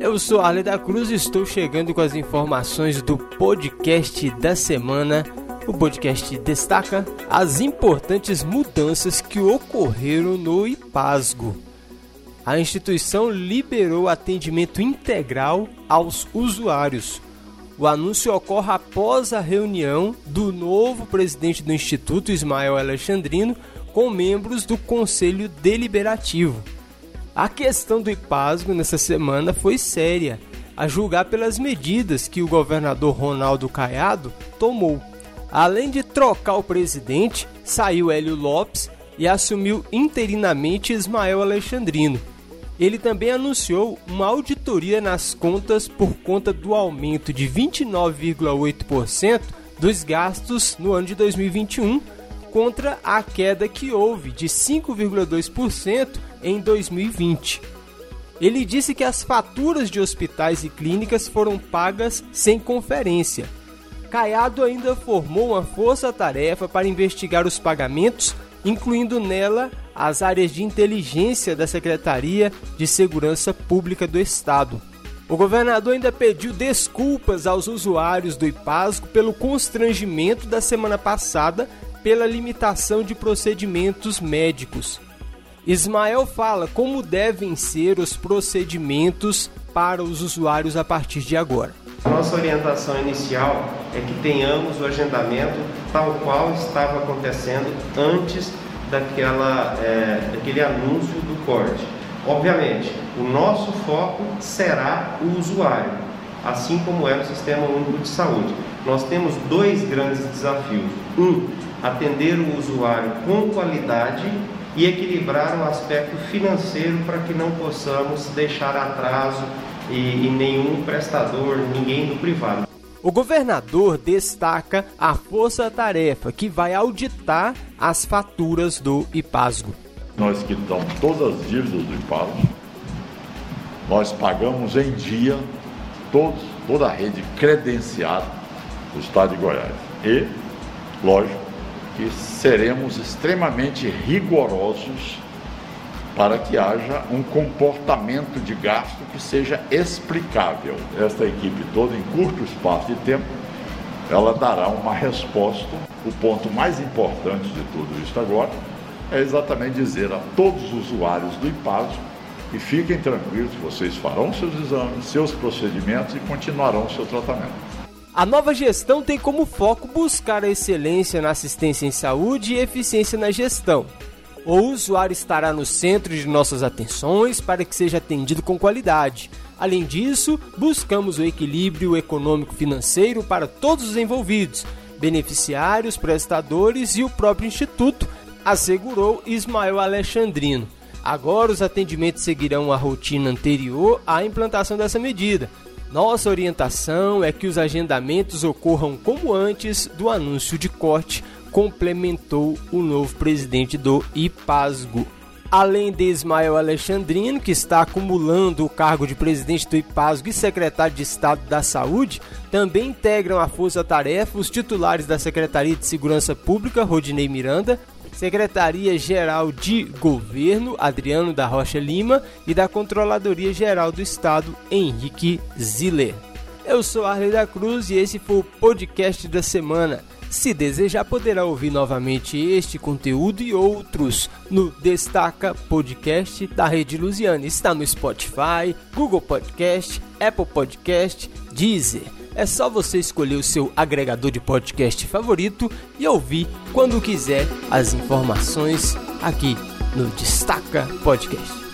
Eu sou Arley da Cruz e estou chegando com as informações do podcast da semana. O podcast destaca as importantes mudanças que ocorreram no IPASGO. A instituição liberou atendimento integral aos usuários. O anúncio ocorre após a reunião do novo presidente do Instituto, Ismael Alexandrino, com membros do Conselho Deliberativo. A questão do IPASGO nessa semana foi séria, a julgar pelas medidas que o governador Ronaldo Caiado tomou. Além de trocar o presidente, saiu Hélio Lopes e assumiu interinamente Ismael Alexandrino. Ele também anunciou uma auditoria nas contas por conta do aumento de 29,8% dos gastos no ano de 2021 contra a queda que houve de 5,2% em 2020. Ele disse que as faturas de hospitais e clínicas foram pagas sem conferência. Caiado ainda formou uma força-tarefa para investigar os pagamentos, incluindo nela as áreas de inteligência da Secretaria de Segurança Pública do Estado. O governador ainda pediu desculpas aos usuários do IPASGO pelo constrangimento da semana passada pela limitação de procedimentos médicos. Ismael fala como devem ser os procedimentos para os usuários a partir de agora. Nossa orientação inicial é que tenhamos o agendamento tal qual estava acontecendo antes daquela, é, daquele anúncio do corte. Obviamente, o nosso foco será o usuário, assim como é o Sistema Único de Saúde. Nós temos dois grandes desafios. Um, atender o usuário com qualidade e equilibrar o aspecto financeiro para que não possamos deixar atraso e, e nenhum prestador, ninguém do privado. O governador destaca a força-tarefa que vai auditar as faturas do IPASGO. Nós quitamos todas as dívidas do IPASGO, nós pagamos em dia todos, toda a rede credenciada do Estado de Goiás. E, lógico, que seremos extremamente rigorosos para que haja um comportamento de gasto que seja explicável. Esta equipe toda, em curto espaço de tempo, ela dará uma resposta. O ponto mais importante de tudo isso agora é exatamente dizer a todos os usuários do IPASO que fiquem tranquilos, vocês farão seus exames, seus procedimentos e continuarão seu tratamento. A nova gestão tem como foco buscar a excelência na assistência em saúde e eficiência na gestão. O usuário estará no centro de nossas atenções para que seja atendido com qualidade. Além disso, buscamos o equilíbrio econômico-financeiro para todos os envolvidos, beneficiários, prestadores e o próprio Instituto, assegurou Ismael Alexandrino. Agora os atendimentos seguirão a rotina anterior à implantação dessa medida, nossa orientação é que os agendamentos ocorram como antes do anúncio de corte, complementou o novo presidente do IPASGO. Além de Ismael Alexandrino, que está acumulando o cargo de presidente do IPASGO e secretário de Estado da Saúde, também integram a força-tarefa os titulares da Secretaria de Segurança Pública, Rodinei Miranda, Secretaria-Geral de Governo, Adriano da Rocha Lima, e da Controladoria Geral do Estado, Henrique Ziller. Eu sou Arley da Cruz e esse foi o podcast da semana. Se desejar, poderá ouvir novamente este conteúdo e outros no Destaca Podcast da Rede Lusiana. Está no Spotify, Google Podcast, Apple Podcast, Deezer é só você escolher o seu agregador de podcast favorito e ouvir quando quiser as informações aqui no Destaca Podcast.